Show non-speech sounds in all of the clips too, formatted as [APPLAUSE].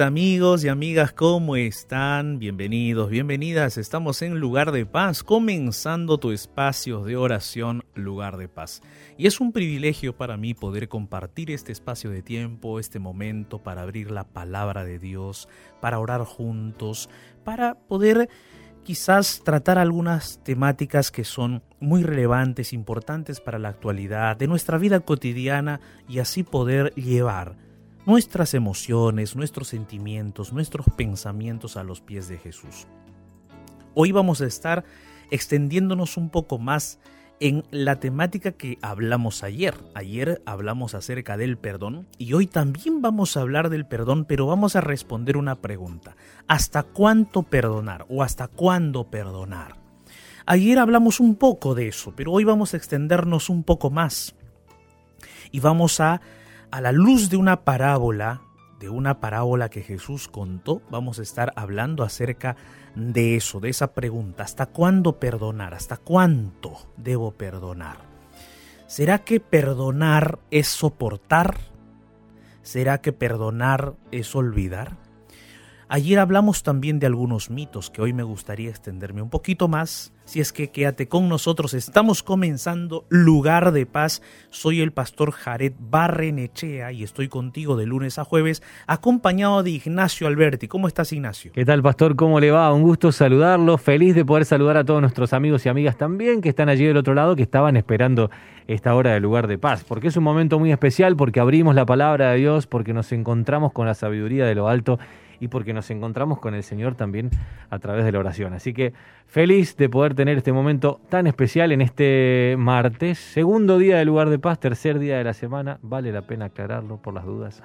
Amigos y amigas, ¿cómo están? Bienvenidos, bienvenidas. Estamos en Lugar de Paz, comenzando tu espacio de oración, Lugar de Paz. Y es un privilegio para mí poder compartir este espacio de tiempo, este momento para abrir la palabra de Dios, para orar juntos, para poder quizás tratar algunas temáticas que son muy relevantes, importantes para la actualidad, de nuestra vida cotidiana y así poder llevar nuestras emociones, nuestros sentimientos, nuestros pensamientos a los pies de Jesús. Hoy vamos a estar extendiéndonos un poco más en la temática que hablamos ayer. Ayer hablamos acerca del perdón y hoy también vamos a hablar del perdón, pero vamos a responder una pregunta. ¿Hasta cuánto perdonar o hasta cuándo perdonar? Ayer hablamos un poco de eso, pero hoy vamos a extendernos un poco más y vamos a a la luz de una parábola, de una parábola que Jesús contó, vamos a estar hablando acerca de eso, de esa pregunta, ¿hasta cuándo perdonar? ¿Hasta cuánto debo perdonar? ¿Será que perdonar es soportar? ¿Será que perdonar es olvidar? Ayer hablamos también de algunos mitos que hoy me gustaría extenderme un poquito más. Si es que quédate con nosotros, estamos comenzando Lugar de Paz. Soy el pastor Jared Barrenechea y estoy contigo de lunes a jueves, acompañado de Ignacio Alberti. ¿Cómo estás, Ignacio? ¿Qué tal, pastor? ¿Cómo le va? Un gusto saludarlo. Feliz de poder saludar a todos nuestros amigos y amigas también que están allí del otro lado, que estaban esperando esta hora de Lugar de Paz. Porque es un momento muy especial, porque abrimos la palabra de Dios, porque nos encontramos con la sabiduría de lo alto y porque nos encontramos con el Señor también a través de la oración. Así que feliz de poder tener este momento tan especial en este martes, segundo día del lugar de paz, tercer día de la semana. Vale la pena aclararlo por las dudas.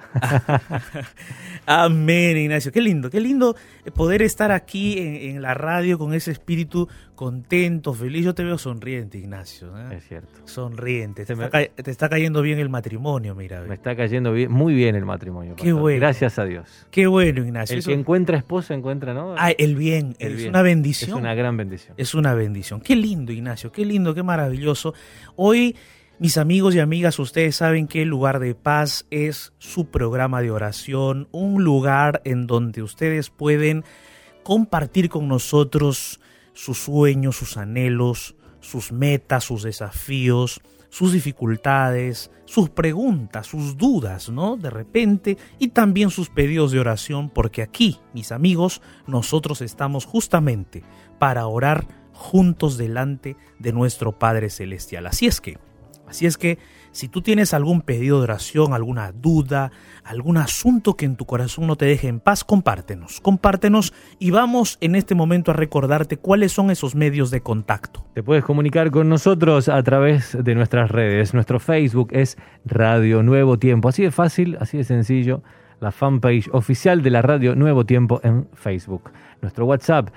[LAUGHS] Amén, Ignacio. Qué lindo, qué lindo poder estar aquí en, la radio con ese espíritu contento, feliz. Yo te veo sonriente, Ignacio. ¿eh? Es cierto. Sonriente. Te, está, cayendo bien el matrimonio, mira. Me está cayendo bien, muy bien el matrimonio. Qué bueno. Gracias a Dios. Qué bueno, Ignacio. El que encuentra esposa encuentra, ¿no? Ah, el bien. es una bendición. Es una gran bendición. Es una bendición. Qué lindo, Ignacio. Qué lindo, qué maravilloso. Hoy mis amigos y amigas, ustedes saben que el lugar de paz es su programa de oración, un lugar en donde ustedes pueden compartir con nosotros sus sueños, sus anhelos, sus metas, sus desafíos, sus dificultades, sus preguntas, sus dudas, ¿no? De repente, y también sus pedidos de oración, porque aquí, mis amigos, nosotros estamos justamente para orar juntos delante de nuestro Padre Celestial. Así es que, Así es que si tú tienes algún pedido de oración, alguna duda, algún asunto que en tu corazón no te deje en paz, compártenos, compártenos y vamos en este momento a recordarte cuáles son esos medios de contacto. Te puedes comunicar con nosotros a través de nuestras redes. Nuestro Facebook es Radio Nuevo Tiempo. Así de fácil, así de sencillo. La fanpage oficial de la Radio Nuevo Tiempo en Facebook. Nuestro WhatsApp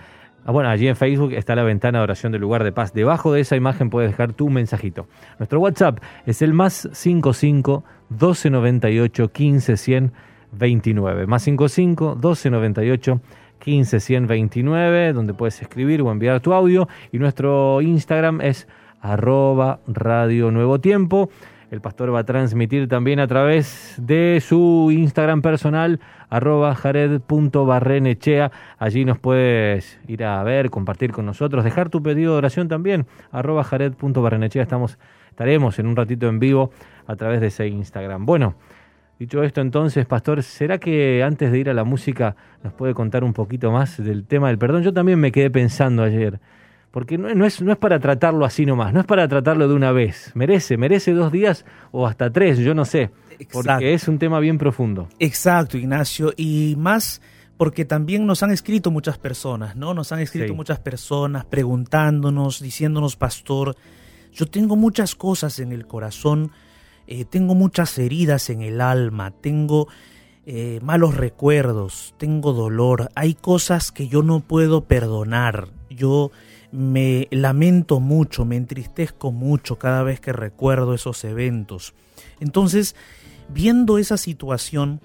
bueno, allí en Facebook está la ventana de oración del lugar de paz. Debajo de esa imagen puedes dejar tu mensajito. Nuestro WhatsApp es el más 55 1298 15 100 29. Más 55 1298 15 100 29, donde puedes escribir o enviar tu audio. Y nuestro Instagram es arroba radio nuevo tiempo. El pastor va a transmitir también a través de su Instagram personal, arroba jared.barrenechea. Allí nos puedes ir a ver, compartir con nosotros, dejar tu pedido de oración también, arroba jared.barrenechea. Estamos, estaremos en un ratito en vivo a través de ese Instagram. Bueno, dicho esto entonces, pastor, ¿será que antes de ir a la música nos puede contar un poquito más del tema del perdón? Yo también me quedé pensando ayer porque no, es, no es para tratarlo así nomás, no es para tratarlo de una vez. Merece, merece dos días o hasta tres, yo no sé. Porque es un tema bien profundo. Exacto, Ignacio. Y más porque también nos han escrito muchas personas, ¿no? Nos han escrito muchas personas preguntándonos, diciéndonos, pastor, yo tengo muchas cosas en el corazón, eh, tengo muchas heridas en el alma, tengo eh, malos recuerdos, tengo dolor, hay cosas que yo no puedo perdonar. Yo me lamento mucho, me entristezco mucho cada vez que recuerdo esos eventos. Entonces, viendo esa situación,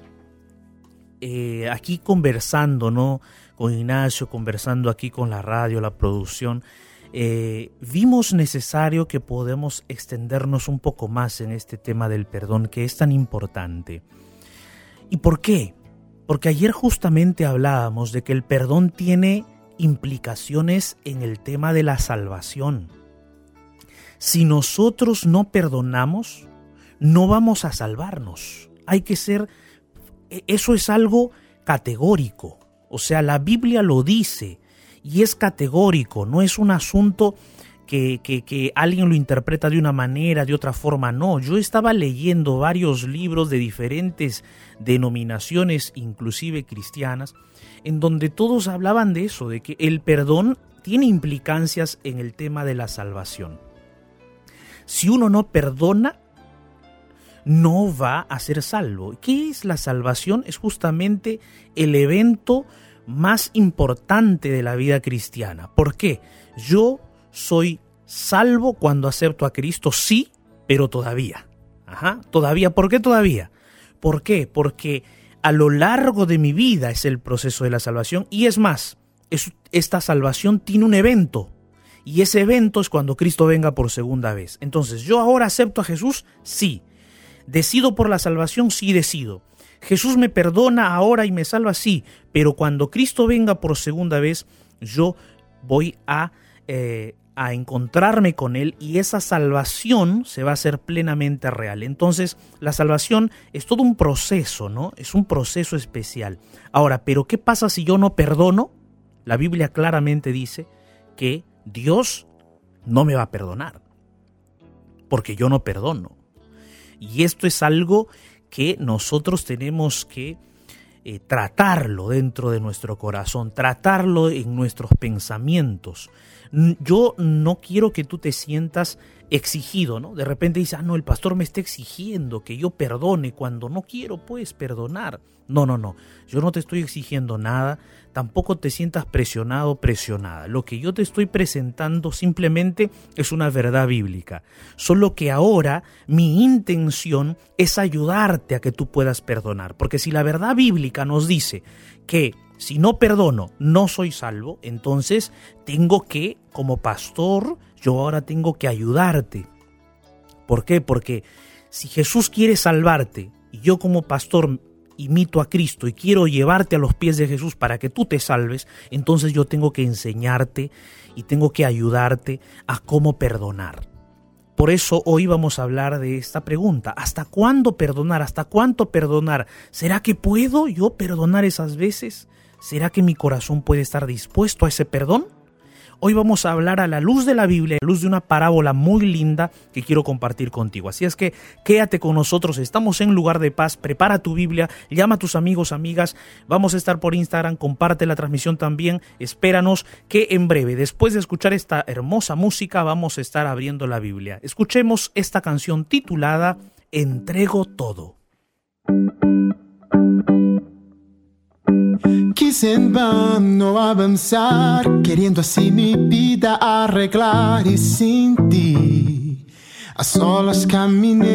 eh, aquí conversando, ¿no? Con Ignacio, conversando aquí con la radio, la producción, eh, vimos necesario que podemos extendernos un poco más en este tema del perdón que es tan importante. ¿Y por qué? Porque ayer justamente hablábamos de que el perdón tiene implicaciones en el tema de la salvación. Si nosotros no perdonamos, no vamos a salvarnos. Hay que ser, e, eso es algo categórico. O sea, la Biblia lo dice y es categórico, no es un asunto que, alguien lo interpreta de una manera, de otra forma, no. Yo estaba leyendo varios libros de diferentes denominaciones, inclusive cristianas, en donde todos hablaban de eso, de que el perdón tiene implicancias en el tema de la salvación. Si uno no perdona, no va a ser salvo. ¿Qué es la salvación? Es justamente el evento más importante de la vida cristiana. ¿Por qué? Yo soy salvo cuando acepto a Cristo, sí, pero todavía. Ajá, todavía. ¿Por qué todavía? ¿Por qué? Porque a lo largo de mi vida es el proceso de la salvación y es más, esta salvación tiene un evento. Y ese evento es cuando Cristo venga por segunda vez. Entonces, ¿yo ahora acepto a Jesús? Sí. ¿Decido por la salvación? Sí, decido. Jesús me perdona ahora y me salva, sí, pero cuando Cristo venga por segunda vez, yo voy a, eh, a encontrarme con Él y esa salvación se va a hacer plenamente real. Entonces, la salvación es todo un proceso, ¿no? Es un proceso especial. Ahora, ¿pero qué pasa si yo no perdono? La Biblia claramente dice que Dios no me va a perdonar, porque yo no perdono. Y esto es algo que nosotros tenemos que eh, tratarlo dentro de nuestro corazón, tratarlo en nuestros pensamientos. Yo no quiero que tú te sientas exigido, ¿no? De repente dices, ah, no, el pastor me está exigiendo que yo perdone cuando no quiero, pues, perdonar. No, no, no, yo no te estoy exigiendo nada, tampoco te sientas presionado, presionada. Lo que yo te estoy presentando simplemente es una verdad bíblica. Solo que ahora mi intención es ayudarte a que tú puedas perdonar. Porque si la verdad bíblica nos dice que si no perdono, no soy salvo, entonces tengo que, como pastor, yo ahora tengo que ayudarte. ¿Por qué? Porque si Jesús quiere salvarte y yo como pastor imito a Cristo y quiero llevarte a los pies de Jesús para que tú te salves, entonces yo tengo que enseñarte y tengo que ayudarte a cómo perdonar. Por eso hoy vamos a hablar de esta pregunta. ¿Hasta cuándo perdonar? ¿Hasta cuánto perdonar? ¿Será que puedo yo perdonar esas veces? ¿Será que mi corazón puede estar dispuesto a ese perdón? Hoy vamos a hablar a la luz de la Biblia, a la luz de una parábola muy linda que quiero compartir contigo. Así es que quédate con nosotros, estamos en lugar de paz, prepara tu Biblia, llama a tus amigos, amigas, vamos a estar por Instagram, comparte la transmisión también, espéranos que en breve, después de escuchar esta hermosa música, vamos a estar abriendo la Biblia. Escuchemos esta canción titulada Entrego todo. Quise en vano avanzar, queriendo así mi vida arreglar y sin ti a solas caminé.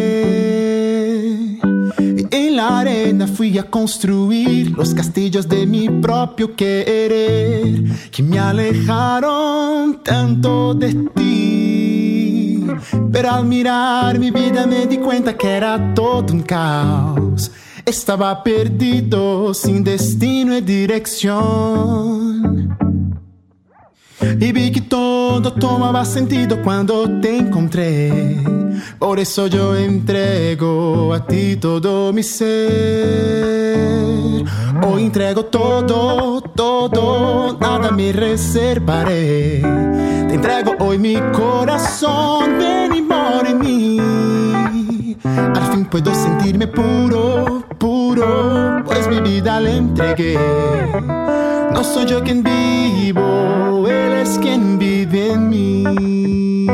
En la arena fui a construir los castillos de mi propio querer, que me alejaron tanto de ti. Pero al mirar mi vida me di cuenta que era todo un caos estaba perdido, sin destino y dirección. Y vi que todo tomaba sentido cuando te encontré. Por eso yo entrego a ti todo mi ser. Hoy entrego todo, todo, nada me reservaré. Te entrego hoy mi corazón, ven y puedo sentirme puro, puro, pues mi vida le entregué. No soy yo quien vivo, Él es quien vive en mí.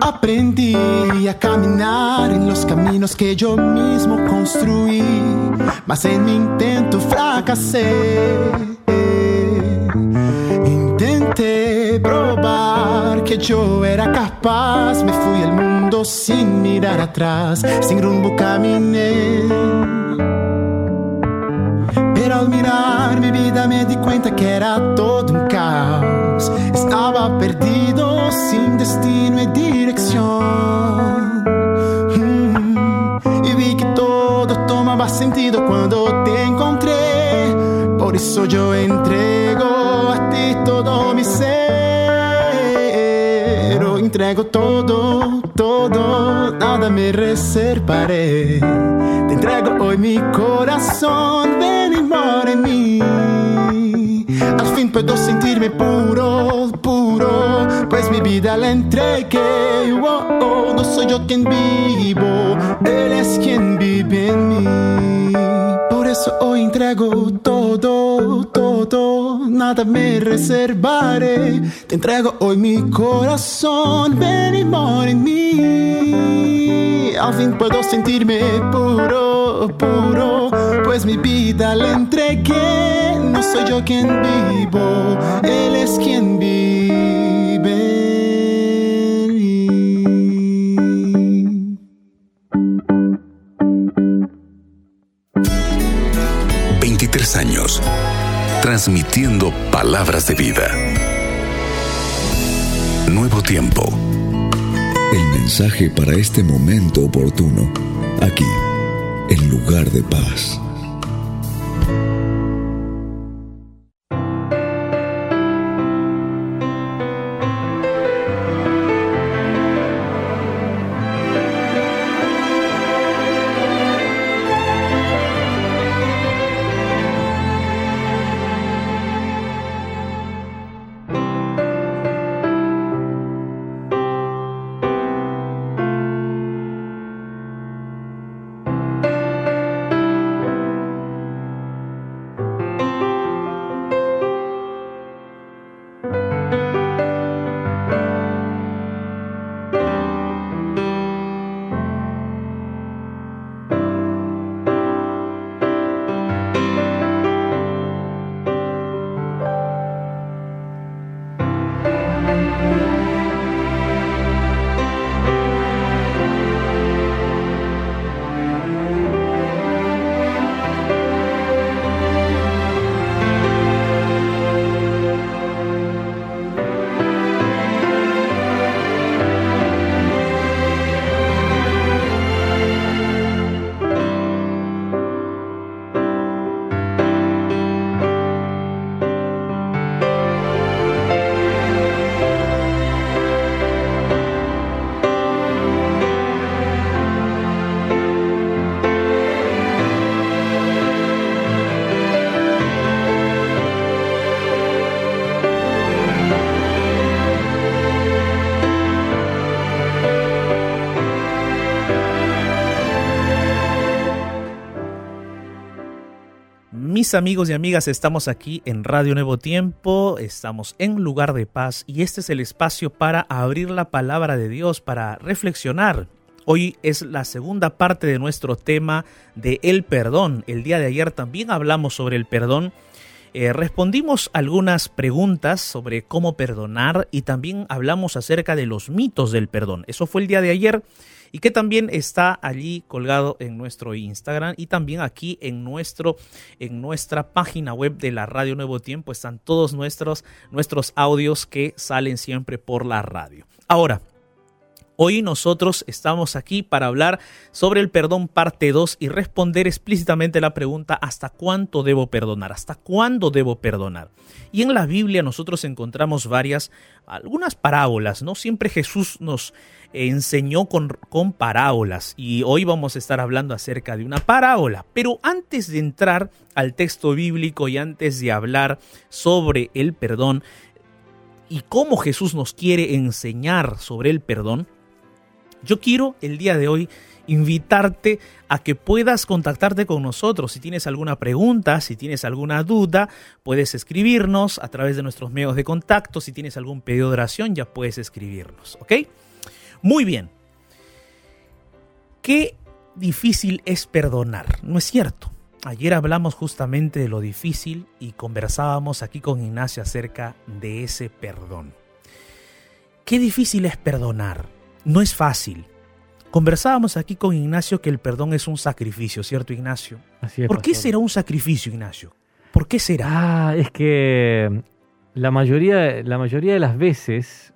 Aprendí a caminar en los caminos que yo mismo construí, mas en mi intento fracasé probar que yo era capaz. Me fui al mundo sin mirar atrás, sin rumbo caminé. Pero al mirar mi vida me di cuenta que era todo un caos. Estaba perdido, sin destino y dirección. Mm. sentido cuando te encontré. Por eso yo entrego a ti todo mi ser. Entrego todo, todo, nada me reservaré. Te entrego hoy mi corazón, ven y mora en mí. Al fin puedo sentirme puro, puro, pues mi vida la entregué. Oh, oh, no soy yo quien vivo, Él es quien vive en mí. Por eso hoy entrego todo, nada me reservaré. Te entrego hoy mi corazón, ven y mora en mí. Al fin puedo sentirme puro, puro, pues mi vida la entregué. No soy yo quien vivo, Él es quien vive. en mí. 23 años, transmitiendo palabras de vida. Nuevo tiempo. El mensaje para este momento oportuno, aquí, en lugar de paz. Mis amigos y amigas, estamos aquí en Radio Nuevo Tiempo, estamos en lugar de paz y este es el espacio para abrir la palabra de Dios, para reflexionar. Hoy es la segunda parte de nuestro tema de el perdón. El día de ayer también hablamos sobre el perdón. Eh, respondimos algunas preguntas sobre cómo perdonar y también hablamos acerca de los mitos del perdón. Eso fue el día de ayer y que también está allí colgado en nuestro Instagram y también aquí en nuestro en nuestra página web de la Radio Nuevo Tiempo están todos nuestros nuestros audios que salen siempre por la radio. Ahora, Hoy nosotros estamos aquí para hablar sobre el perdón parte 2 y responder explícitamente la pregunta ¿hasta cuánto debo perdonar? ¿Hasta cuándo debo perdonar? Y en la Biblia nosotros encontramos varias, algunas parábolas, ¿no? Siempre Jesús nos enseñó con, parábolas y hoy vamos a estar hablando acerca de una parábola. Pero antes de entrar al texto bíblico y antes de hablar sobre el perdón y cómo Jesús nos quiere enseñar sobre el perdón, yo quiero el día de hoy invitarte a que puedas contactarte con nosotros. Si tienes alguna pregunta, si tienes alguna duda, puedes escribirnos a través de nuestros medios de contacto. Si tienes algún pedido de oración, ya puedes escribirnos, ¿ok? Muy bien. Qué difícil es perdonar, ¿no es cierto? Ayer hablamos justamente de lo difícil y conversábamos aquí con Ignacio acerca de ese perdón. Qué difícil es perdonar no es fácil. Conversábamos aquí con Ignacio que el perdón es un sacrificio, ¿cierto, Ignacio? Así es, ¿Por qué será un sacrificio, Ignacio? ¿Por qué será? Ah, es que la mayoría, la mayoría de las veces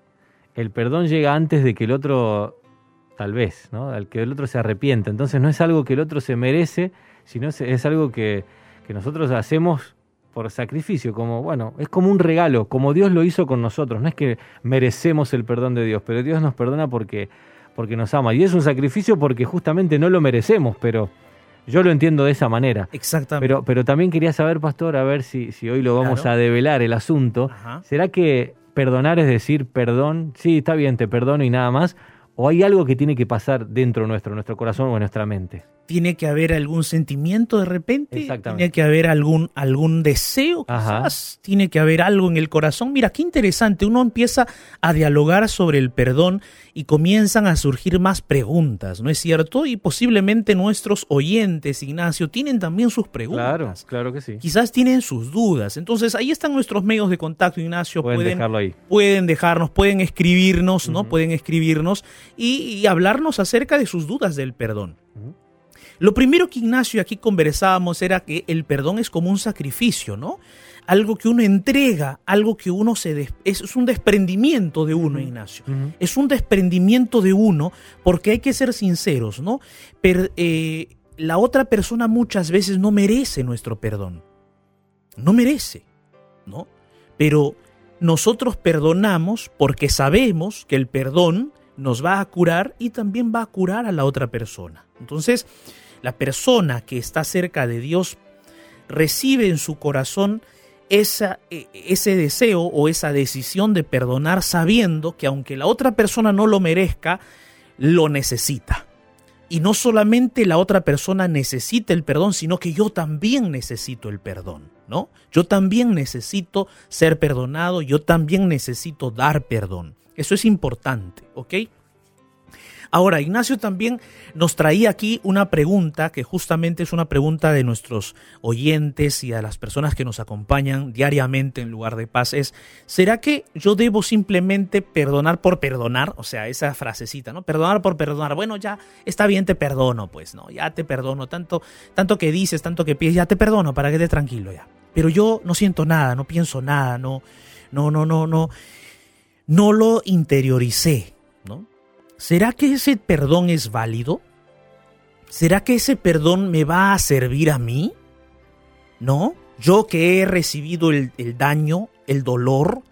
el perdón llega antes de que el otro tal vez, ¿no? Al que el otro se arrepienta. Entonces no es algo que el otro se merece, sino es, algo que, que nosotros hacemos por sacrificio, como, bueno, es como un regalo, como Dios lo hizo con nosotros. No es que merecemos el perdón de Dios, pero Dios nos perdona porque, porque nos ama. Y es un sacrificio porque justamente no lo merecemos, pero yo lo entiendo de esa manera. Exactamente. Pero, pero también quería saber, pastor, a ver si, si hoy lo vamos Claro. a develar el asunto. Ajá. ¿Será que perdonar es decir perdón? Sí, está bien, te perdono y nada más. ¿O hay algo que tiene que pasar dentro nuestro, nuestro corazón o en nuestra mente? tiene que haber algún sentimiento de repente, Exactamente. tiene que haber algún, algún deseo, Ajá. quizás, tiene que haber algo en el corazón. Mira, qué interesante, uno empieza a dialogar sobre el perdón y comienzan a surgir más preguntas, ¿no es cierto? Y posiblemente nuestros oyentes, Ignacio, tienen también sus preguntas. Claro, claro que sí. Quizás tienen sus dudas. Entonces, ahí están nuestros medios de contacto, Ignacio. Pueden pueden dejarlo ahí. pueden dejarnos, pueden escribirnos, ¿no? Pueden escribirnos y, y hablarnos acerca de sus dudas del perdón. Lo primero que Ignacio y aquí conversábamos era que el perdón es como un sacrificio, ¿no? Algo que uno entrega, algo que uno se... des- es, un desprendimiento de uno, Ignacio. Es un desprendimiento de uno porque hay que ser sinceros, ¿no? Eh, la otra persona muchas veces no merece nuestro perdón. No merece, ¿no? Pero nosotros perdonamos porque sabemos que el perdón nos va a curar y también va a curar a la otra persona. Entonces, la persona que está cerca de Dios recibe en su corazón e- ese deseo o esa decisión de perdonar sabiendo que aunque la otra persona no lo merezca, lo necesita. Y no solamente la otra persona necesita el perdón, sino que yo también necesito el perdón, ¿no? Yo también necesito ser perdonado, yo también necesito dar perdón. Eso es importante, ¿ok? Ahora, Ignacio también nos traía aquí una pregunta que justamente es una pregunta de nuestros oyentes y a las personas que nos acompañan diariamente en lugar de paz. Es, ¿será que yo debo simplemente perdonar por perdonar? O sea, esa frasecita, ¿no? Perdonar por perdonar. Bueno, ya está bien, te perdono, pues, ¿no? Ya te perdono. Tanto, tanto que dices, tanto que pides, ya te perdono para que estés tranquilo ya. Pero yo no siento nada, no pienso nada, no, no, no, no, no, no lo interioricé, ¿no? ¿Será que ese perdón es válido? ¿Será que ese perdón me va a servir a mí? ¿No? Yo que he recibido el, el daño, el dolor,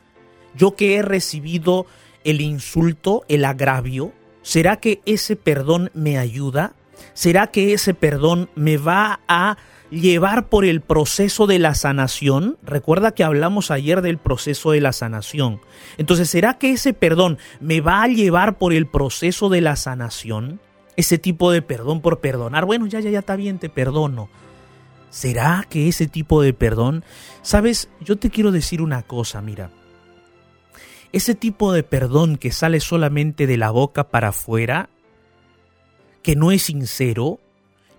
yo que he recibido el insulto, el agravio, ¿será que ese perdón me ayuda? ¿Será que ese perdón me va a llevar por el proceso de la sanación? Recuerda que hablamos ayer del proceso de la sanación. Entonces, ¿será que ese perdón me va a llevar por el proceso de la sanación? Ese tipo de perdón por perdonar. Bueno, ya, ya, ya está bien, te perdono. ¿Será que ese tipo de perdón? Sabes, yo te quiero decir una cosa, mira. Ese tipo de perdón que sale solamente de la boca para afuera, que no es sincero,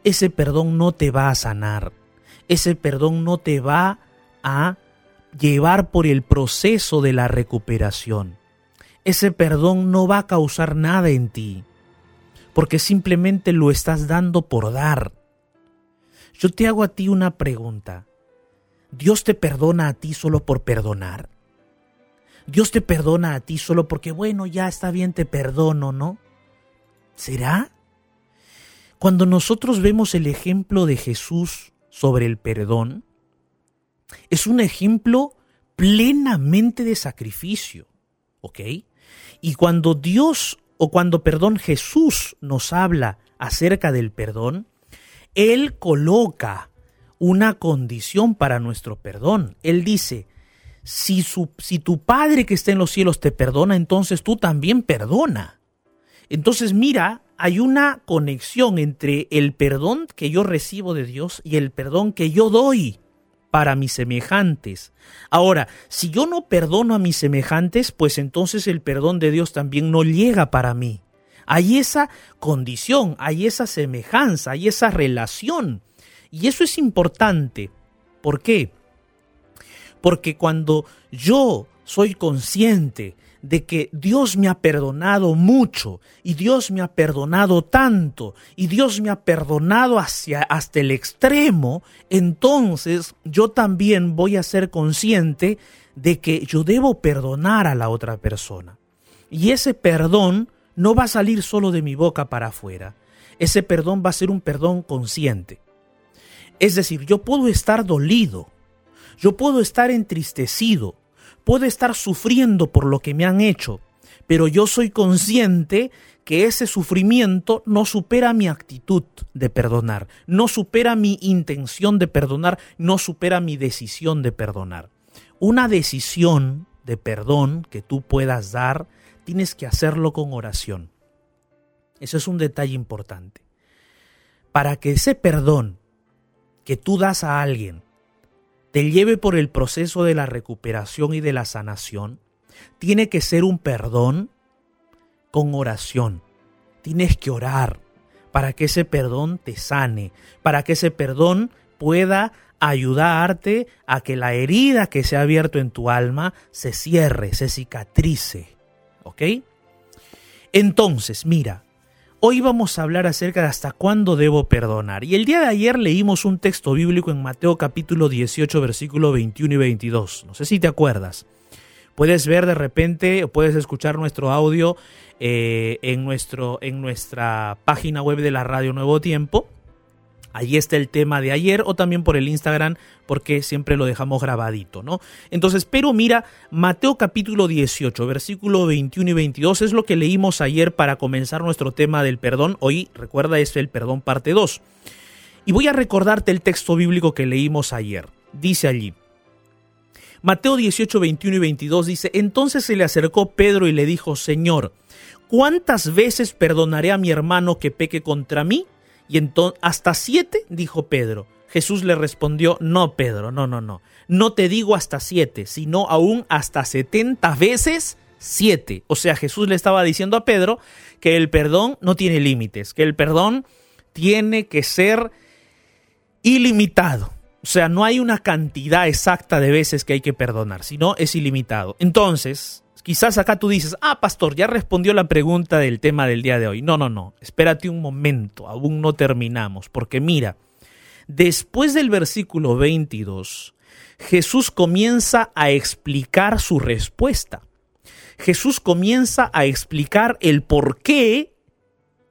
ese perdón no te va a sanar. Ese perdón no te va a llevar por el proceso de la recuperación. Ese perdón no va a causar nada en ti, porque simplemente lo estás dando por dar. Yo te hago a ti una pregunta. ¿Dios te perdona a ti solo por perdonar? ¿Dios te perdona a ti solo porque, bueno, ya está bien, te perdono, ¿no? ¿Será? Cuando nosotros vemos el ejemplo de Jesús sobre el perdón, es un ejemplo plenamente de sacrificio, ¿ok? Y cuando Dios, o cuando, perdón, Jesús nos habla acerca del perdón, Él coloca una condición para nuestro perdón. Él dice, si, su, si tu Padre que está en los cielos te perdona, entonces tú también perdona. Entonces mira, hay una conexión entre el perdón que yo recibo de Dios y el perdón que yo doy para mis semejantes. Ahora, si yo no perdono a mis semejantes, pues entonces el perdón de Dios también no llega para mí. Hay esa condición, hay esa semejanza, hay esa relación. Y eso es importante. ¿Por qué? Porque cuando yo soy consciente de que Dios me ha perdonado mucho y Dios me ha perdonado tanto y Dios me ha perdonado hasta el extremo, entonces yo también voy a ser consciente de que yo debo perdonar a la otra persona. Y ese perdón no va a salir solo de mi boca para afuera. Ese perdón va a ser un perdón consciente. Es decir, yo puedo estar dolido, yo puedo estar entristecido, puedo estar sufriendo por lo que me han hecho, pero yo soy consciente que ese sufrimiento no supera mi actitud de perdonar, no supera mi intención de perdonar, no supera mi decisión de perdonar. Una decisión de perdón que tú puedas dar, tienes que hacerlo con oración. Eso es un detalle importante. Para que ese perdón que tú das a alguien te lleve por el proceso de la recuperación y de la sanación, tiene que ser un perdón con oración. Tienes que orar para que ese perdón te sane, para que ese perdón pueda ayudarte a que la herida que se ha abierto en tu alma se cierre, se cicatrice. ¿Ok? Entonces, mira, hoy vamos a hablar acerca de hasta cuándo debo perdonar. Y el día de ayer leímos un texto bíblico en Mateo capítulo 18, versículo 21 y 22. No sé si te acuerdas. Puedes ver de repente, puedes escuchar nuestro audio eh, en, nuestro, en nuestra página web de la Radio Nuevo Tiempo. Ahí está el tema de ayer o también por el Instagram porque siempre lo dejamos grabadito, ¿no? Entonces, pero mira, Mateo capítulo 18, versículo 21 y 22 es lo que leímos ayer para comenzar nuestro tema del perdón. Hoy, recuerda, es el perdón parte 2. Y voy a recordarte el texto bíblico que leímos ayer. Dice allí, Mateo 18, 21 y 22 dice, entonces se le acercó Pedro y le dijo, Señor, ¿cuántas veces perdonaré a mi hermano que peque contra mí? Y hasta siete, dijo Pedro. Jesús le respondió, no, Pedro, no, no, no. No te digo hasta siete, sino aún hasta setenta veces siete. O sea, Jesús le estaba diciendo a Pedro que el perdón no tiene límites, que el perdón tiene que ser ilimitado. O sea, no hay una cantidad exacta de veces que hay que perdonar, sino es ilimitado. Entonces, quizás acá tú dices, ah, pastor, ya respondió la pregunta del tema del día de hoy. No, no, no, espérate un momento, aún no terminamos, porque mira, después del versículo 22, Jesús comienza a explicar su respuesta. Jesús comienza a explicar el por qué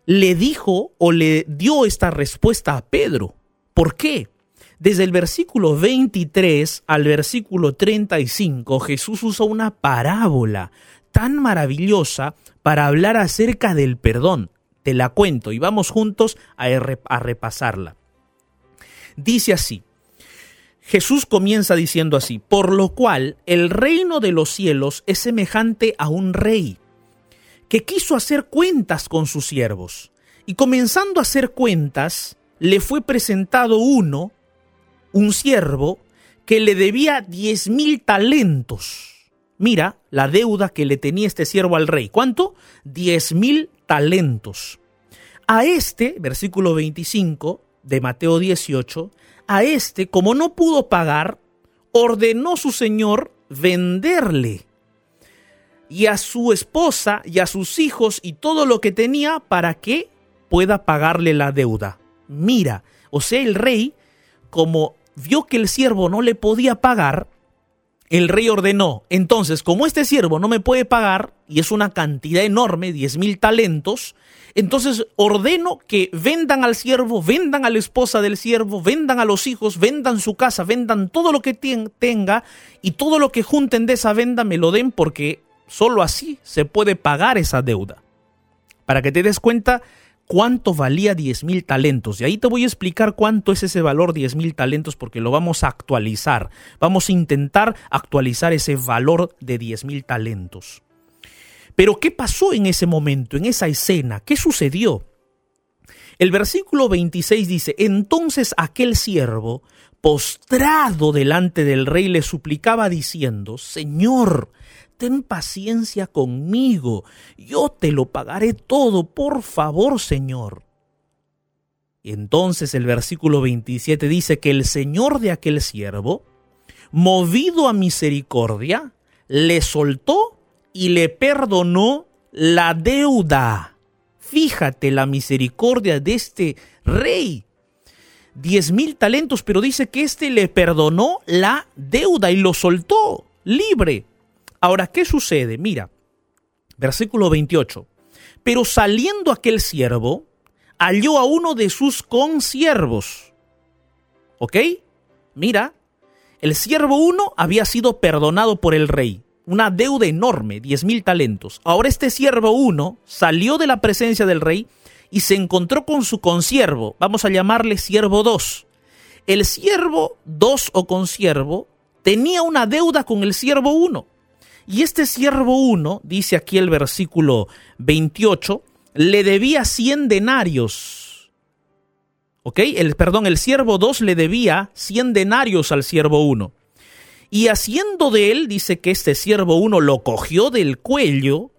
le dijo o le dio esta respuesta a Pedro. ¿Por qué? Desde el versículo 23 al versículo 35, Jesús usa una parábola tan maravillosa para hablar acerca del perdón. Te la cuento y vamos juntos a, a repasarla. Dice así, Jesús comienza diciendo así, por lo cual el reino de los cielos es semejante a un rey que quiso hacer cuentas con sus siervos. Y comenzando a hacer cuentas, le fue presentado uno un siervo que le debía diez mil talentos. Mira la deuda que le tenía este siervo al rey. ¿Cuánto? Diez mil talentos. A este, versículo 25 de Mateo 18, a este, como no pudo pagar, ordenó su señor venderle y a su esposa y a sus hijos y todo lo que tenía para que pueda pagarle la deuda. Mira, o sea, el rey, como vio que el siervo no le podía pagar, el rey ordenó, entonces, como este siervo no me puede pagar, y es una cantidad enorme, diez mil talentos, entonces ordeno que vendan al siervo, vendan a la esposa del siervo, vendan a los hijos, vendan su casa, vendan todo lo que tenga, y todo lo que junten de esa venda me lo den porque solo así se puede pagar esa deuda. Para que te des cuenta cuánto valía 10 mil talentos. Y ahí te voy a explicar cuánto es ese valor 10 mil talentos porque lo vamos a actualizar. Vamos a intentar actualizar ese valor de 10 mil talentos. Pero ¿qué pasó en ese momento, en esa escena? ¿Qué sucedió? El versículo 26 dice, entonces aquel siervo, postrado delante del rey, le suplicaba diciendo, Señor, ten paciencia conmigo, yo te lo pagaré todo, por favor, Señor. Y entonces el versículo 27 dice que el Señor de aquel siervo, movido a misericordia, le soltó y le perdonó la deuda. Fíjate la misericordia de este rey. Diez mil talentos, pero dice que éste le perdonó la deuda y lo soltó libre. Ahora, ¿qué sucede? Mira, versículo 28. Pero saliendo aquel siervo, halló a uno de sus consiervos. ¿Ok? Mira, el siervo uno había sido perdonado por el rey, una deuda enorme, diez mil talentos. Ahora este siervo uno salió de la presencia del rey y se encontró con su consiervo, vamos a llamarle siervo dos. El siervo dos o consiervo tenía una deuda con el siervo uno. Y este siervo uno, dice aquí el versículo 28, le debía 100 denarios. ¿Ok? El, perdón, el siervo 2 le debía 100 denarios al siervo 1. Y haciendo de él, dice que este siervo 1 lo cogió del cuello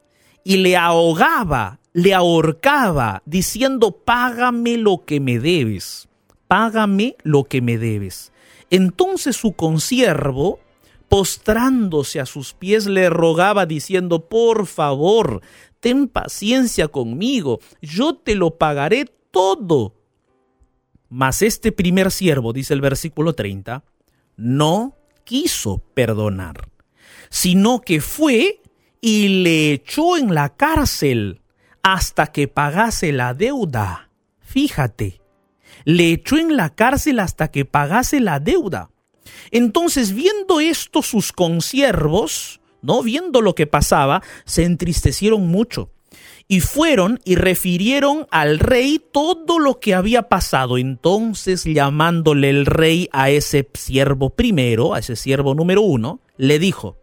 y le ahogaba, le ahorcaba, diciendo, págame lo que me debes, págame lo que me debes. Entonces su consiervo, postrándose a sus pies, le rogaba, diciendo, por favor, ten paciencia conmigo, yo te lo pagaré todo. Mas este primer siervo, dice el versículo 30, no quiso perdonar, sino que fue y le echó en la cárcel hasta que pagase la deuda. Fíjate, le echó en la cárcel hasta que pagase la deuda. Entonces, viendo esto sus consiervos, ¿no? Viendo lo que pasaba, se entristecieron mucho. Y fueron y refirieron al rey todo lo que había pasado. Entonces, llamándole el rey a ese siervo primero, a ese siervo número uno, le dijo,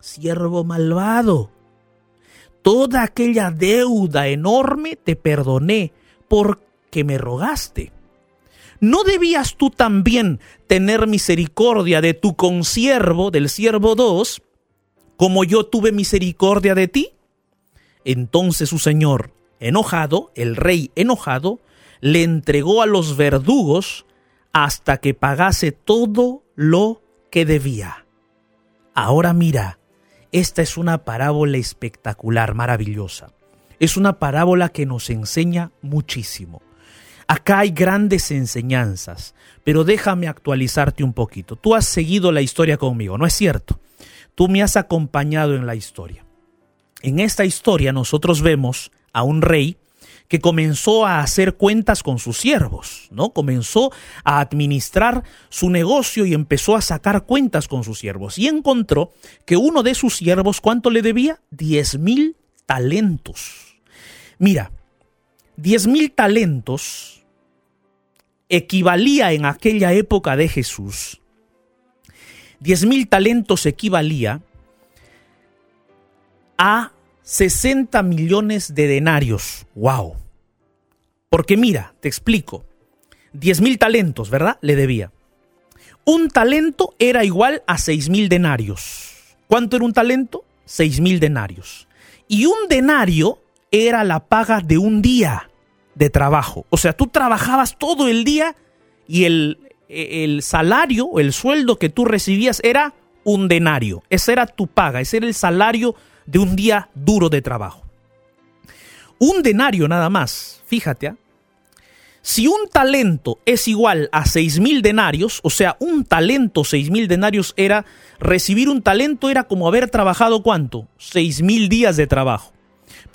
siervo malvado, toda aquella deuda enorme te perdoné porque me rogaste. ¿No debías tú también tener misericordia de tu consiervo, del siervo dos, como yo tuve misericordia de ti? Entonces su señor, enojado, el rey enojado, le entregó a los verdugos hasta que pagase todo lo que debía. Ahora mira, esta es una parábola espectacular, maravillosa. Es una parábola que nos enseña muchísimo. Acá hay grandes enseñanzas, pero déjame actualizarte un poquito. Tú has seguido la historia conmigo, ¿no es cierto? Tú me has acompañado en la historia. En esta historia nosotros vemos a un rey que comenzó a hacer cuentas con sus siervos, ¿no? Comenzó a administrar su negocio y empezó a sacar cuentas con sus siervos. Y encontró que uno de sus siervos, ¿cuánto le debía? Diez mil talentos. Mira, diez mil talentos equivalía en aquella época de Jesús Diez mil talentos equivalía a 60 millones de denarios. ¡Wow! Porque mira, te explico. Diez mil talentos, ¿verdad? Le debía. Un talento era igual a seis mil denarios. ¿Cuánto era un talento? Seis mil denarios. Y un denario era la paga de un día de trabajo. O sea, tú trabajabas todo el día y el, e, el salario el sueldo que tú recibías era un denario. Esa era tu paga, ese era el salario de un día duro de trabajo. Un denario nada más, fíjate, ¿ah? si un talento es igual a seis mil denarios, o sea, un talento, seis mil denarios era, recibir un talento era como haber trabajado cuánto? Seis mil días de trabajo.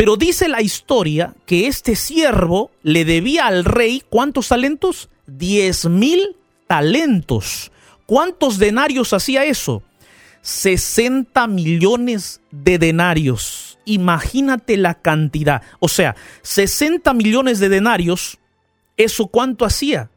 Pero dice la historia que este siervo le debía al rey cuántos talentos? Diez mil talentos. ¿Cuántos denarios hacía eso? 60 millones de denarios. Imagínate la cantidad. O sea, 60 millones de denarios, ¿eso cuánto hacía?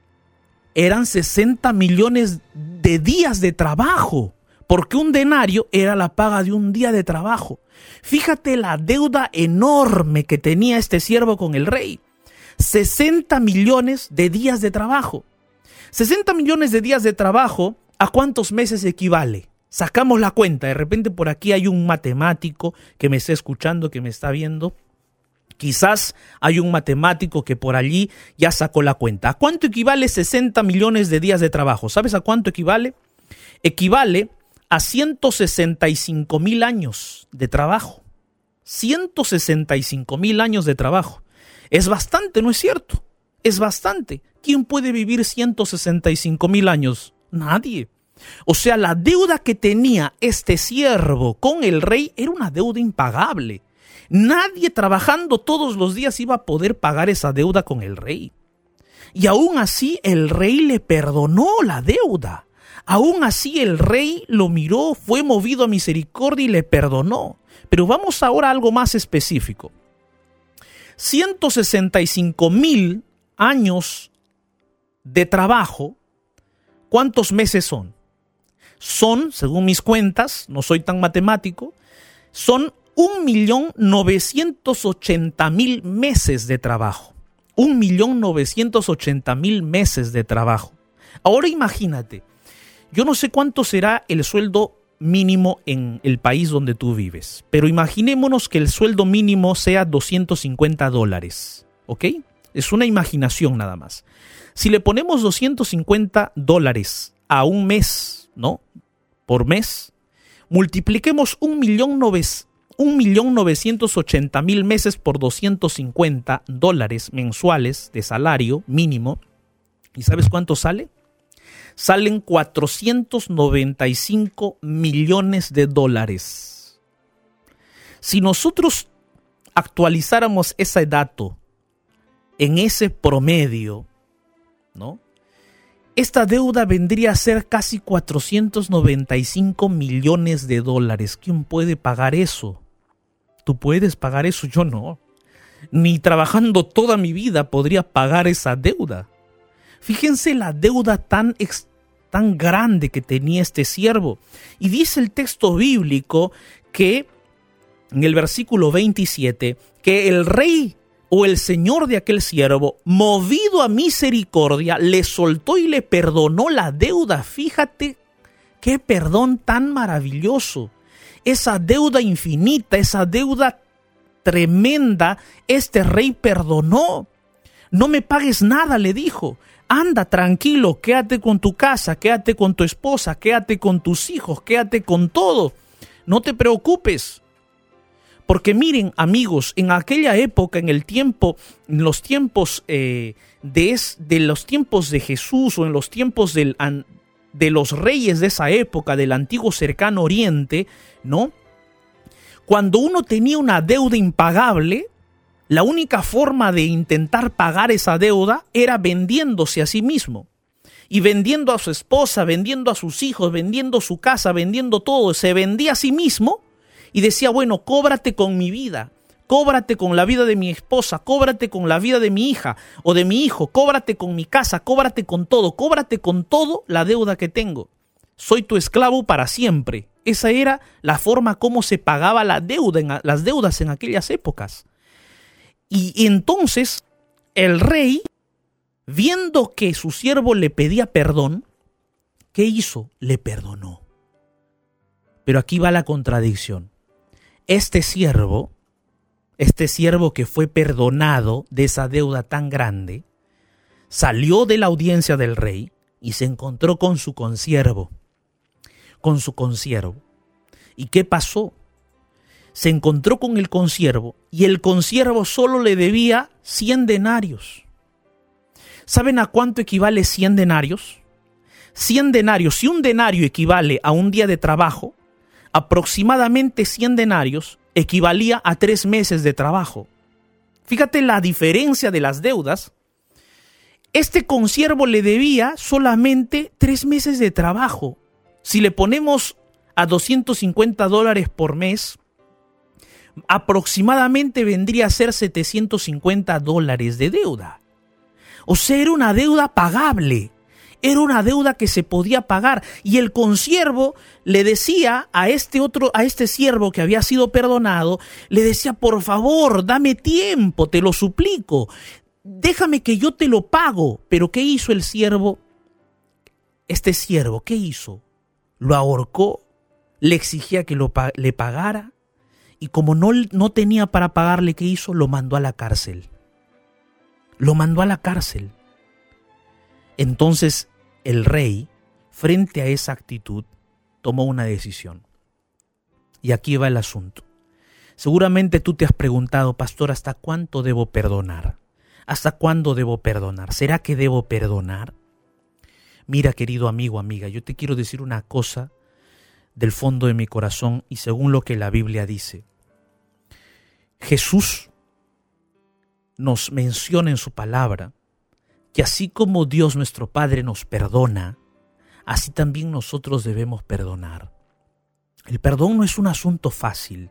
Eran 60 millones de días de trabajo, porque un denario era la paga de un día de trabajo. Fíjate la deuda enorme que tenía este siervo con el rey. 60 millones de días de trabajo. 60 millones de días de trabajo, ¿a cuántos meses equivale? Sacamos la cuenta, de repente por aquí hay un matemático que me está escuchando, que me está viendo. Quizás hay un matemático que por allí ya sacó la cuenta. ¿A cuánto equivale 60 millones de días de trabajo? ¿Sabes a cuánto equivale? Equivale a 165 mil años de trabajo. 165 mil años de trabajo. Es bastante, ¿no es cierto? Es bastante. ¿Quién puede vivir 165 mil años? Nadie. O sea, la deuda que tenía este siervo con el rey era una deuda impagable. Nadie trabajando todos los días iba a poder pagar esa deuda con el rey. Y aún así el rey le perdonó la deuda. Aún así el rey lo miró, fue movido a misericordia y le perdonó. Pero vamos ahora a algo más específico. 165 mil años de trabajo, ¿cuántos meses son? Son, según mis cuentas, no soy tan matemático, son 1.980.000 meses de trabajo. 1.980.000 meses de trabajo. Ahora imagínate, yo no sé cuánto será el sueldo mínimo en el país donde tú vives, pero imaginémonos que el sueldo mínimo sea 250 dólares, ¿ok? Es una imaginación nada más. Si le ponemos 250 dólares a un mes, ¿no? Por mes, multipliquemos un millón mil meses por 250 dólares mensuales de salario mínimo. ¿Y sabes cuánto sale? Salen 495 millones de dólares. Si nosotros actualizáramos ese dato en ese promedio, ¿no? Esta deuda vendría a ser casi 495 millones de dólares. ¿Quién puede pagar eso? Tú puedes pagar eso, yo no. Ni trabajando toda mi vida podría pagar esa deuda. Fíjense la deuda tan, tan grande que tenía este siervo. Y dice el texto bíblico que en el versículo 27 que el rey o el señor de aquel siervo, movido a misericordia, le soltó y le perdonó la deuda. Fíjate qué perdón tan maravilloso. Esa deuda infinita, esa deuda tremenda, este rey perdonó. No me pagues nada, le dijo. Anda tranquilo, quédate con tu casa, quédate con tu esposa, quédate con tus hijos, quédate con todo. No te preocupes. Porque miren, amigos, en aquella época, en el tiempo, en los tiempos eh, de, de, los tiempos de Jesús o en los tiempos del, de los reyes de esa época, del antiguo cercano oriente, ¿no? Cuando uno tenía una deuda impagable, la única forma de intentar pagar esa deuda era vendiéndose a sí mismo. Y vendiendo a su esposa, vendiendo a sus hijos, vendiendo su casa, vendiendo todo, se vendía a sí mismo y decía, bueno, cóbrate con mi vida, cóbrate con la vida de mi esposa, cóbrate con la vida de mi hija o de mi hijo, cóbrate con mi casa, cóbrate con todo, cóbrate con todo la deuda que tengo. Soy tu esclavo para siempre. Esa era la forma como se pagaba la deuda en, las deudas en aquellas épocas. Y entonces el rey, viendo que su siervo le pedía perdón, ¿qué hizo? Le perdonó. Pero aquí va la contradicción este siervo, este siervo que fue perdonado de esa deuda tan grande, salió de la audiencia del rey y se encontró con su consiervo, con su consiervo. ¿Y qué pasó? Se encontró con el consiervo y el consiervo solo le debía 100 denarios. ¿Saben a cuánto equivale 100 denarios? 100 denarios, si un denario equivale a un día de trabajo, aproximadamente 100 denarios equivalía a tres meses de trabajo. Fíjate la diferencia de las deudas. Este consiervo le debía solamente tres meses de trabajo. Si le ponemos a 250 dólares por mes, aproximadamente vendría a ser 750 dólares de deuda. O sea, era una deuda pagable era una deuda que se podía pagar y el consiervo le decía a este otro a este siervo que había sido perdonado, le decía, "Por favor, dame tiempo, te lo suplico. Déjame que yo te lo pago." Pero ¿qué hizo el siervo? Este siervo, ¿qué hizo? Lo ahorcó, le exigía que lo, le pagara y como no, no tenía para pagarle, ¿qué hizo? Lo mandó a la cárcel. Lo mandó a la cárcel. Entonces el rey, frente a esa actitud, tomó una decisión. Y aquí va el asunto. Seguramente tú te has preguntado, pastor, ¿hasta cuánto debo perdonar? ¿Hasta cuándo debo perdonar? ¿Será que debo perdonar? Mira, querido amigo, amiga, yo te quiero decir una cosa del fondo de mi corazón y según lo que la Biblia dice. Jesús nos menciona en su palabra que así como Dios nuestro Padre nos perdona, así también nosotros debemos perdonar. El perdón no es un asunto fácil,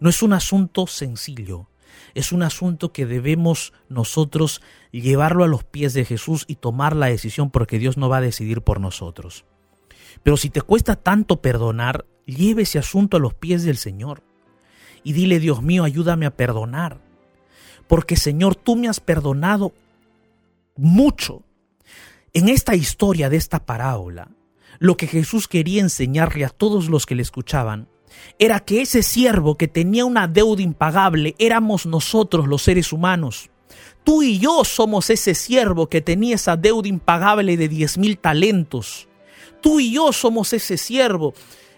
no es un asunto sencillo, es un asunto que debemos nosotros llevarlo a los pies de Jesús y tomar la decisión porque Dios no va a decidir por nosotros. Pero si te cuesta tanto perdonar, lleve ese asunto a los pies del Señor y dile, Dios mío, ayúdame a perdonar. Porque Señor, tú me has perdonado mucho. En esta historia de esta parábola, lo que Jesús quería enseñarle a todos los que le escuchaban era que ese siervo que tenía una deuda impagable éramos nosotros los seres humanos. Tú y yo somos ese siervo que tenía esa deuda impagable de diez mil talentos. Tú y yo somos ese siervo,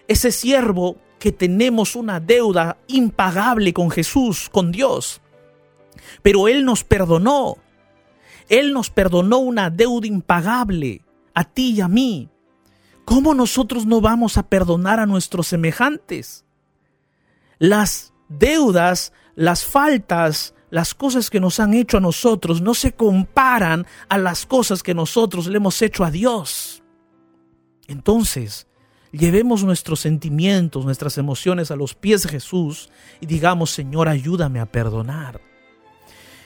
ese siervo que tenemos una deuda impagable con Jesús, con Dios. Pero Él nos perdonó. Él nos perdonó una deuda impagable a ti y a mí. ¿Cómo nosotros no vamos a perdonar a nuestros semejantes? Las deudas, las faltas, las cosas que nos han hecho a nosotros no se comparan a las cosas que nosotros le hemos hecho a Dios. Entonces, llevemos nuestros sentimientos, nuestras emociones a los pies de Jesús y digamos, Señor, ayúdame a perdonar.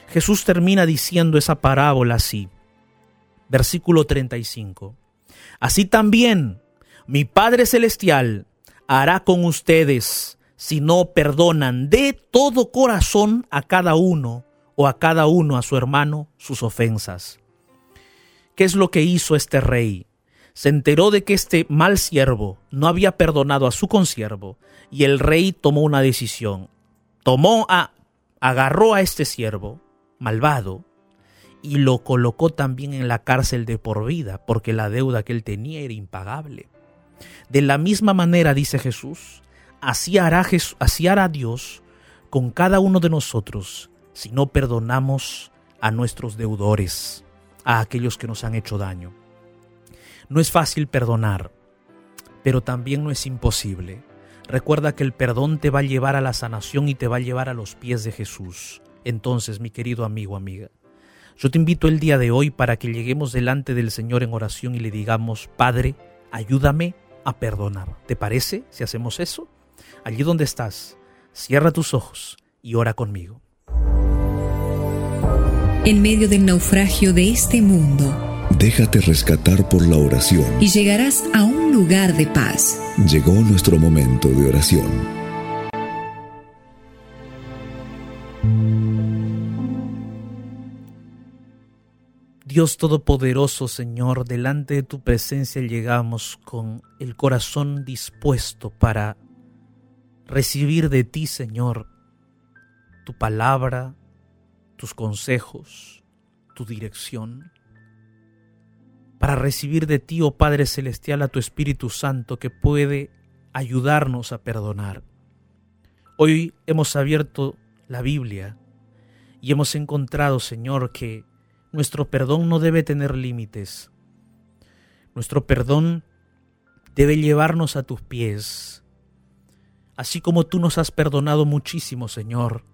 Jesús termina diciendo esa parábola así. Versículo 35. Así también mi Padre Celestial hará con ustedes si no perdonan de todo corazón a cada uno o a cada uno a su hermano sus ofensas. ¿Qué es lo que hizo este rey? Se enteró de que este mal siervo no había perdonado a su consiervo y el rey tomó una decisión. Tomó a, agarró a este siervo malvado y lo colocó también en la cárcel de por vida porque la deuda que él tenía era impagable. De la misma manera, dice Jesús, así hará, así hará Dios con cada uno de nosotros si no perdonamos a nuestros deudores, a aquellos que nos han hecho daño. No es fácil perdonar, pero también no es imposible. Recuerda que el perdón te va a llevar a la sanación y te va a llevar a los pies de Jesús. Entonces, mi querido amigo, amiga, yo te invito el día de hoy para que lleguemos delante del Señor en oración y le digamos, Padre, ayúdame a perdonar. ¿Te parece si hacemos eso? Allí donde estás, cierra tus ojos y ora conmigo. En medio del naufragio de este mundo, Déjate rescatar por la oración. Y llegarás a un lugar de paz. Llegó nuestro momento de oración. Dios Todopoderoso, Señor, delante de tu presencia llegamos con el corazón dispuesto para recibir de ti, Señor, tu palabra, tus consejos, tu dirección para recibir de ti, oh Padre Celestial, a tu Espíritu Santo que puede ayudarnos a perdonar. Hoy hemos abierto la Biblia y hemos encontrado, Señor, que nuestro perdón no debe tener límites. Nuestro perdón debe llevarnos a tus pies. Así como tú nos has perdonado muchísimo, Señor.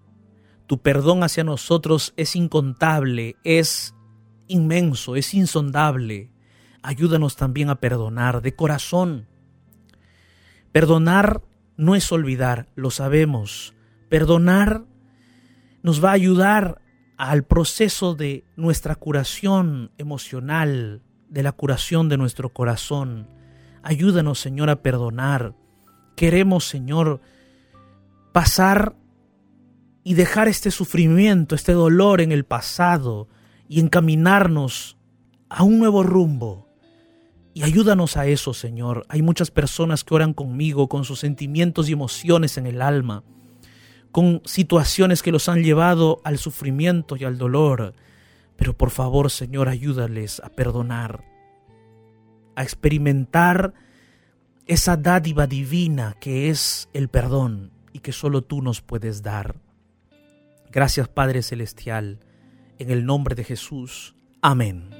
Tu perdón hacia nosotros es incontable, es inmenso, es insondable ayúdanos también a perdonar de corazón. Perdonar no es olvidar, lo sabemos. Perdonar nos va a ayudar al proceso de nuestra curación emocional, de la curación de nuestro corazón. Ayúdanos, Señor, a perdonar. Queremos, Señor, pasar y dejar este sufrimiento, este dolor en el pasado y encaminarnos a un nuevo rumbo, y ayúdanos a eso, Señor. Hay muchas personas que oran conmigo con sus sentimientos y emociones en el alma, con situaciones que los han llevado al sufrimiento y al dolor. Pero por favor, Señor, ayúdales a perdonar, a experimentar esa dádiva divina que es el perdón y que solo tú nos puedes dar. Gracias, Padre Celestial, en el nombre de Jesús. Amén.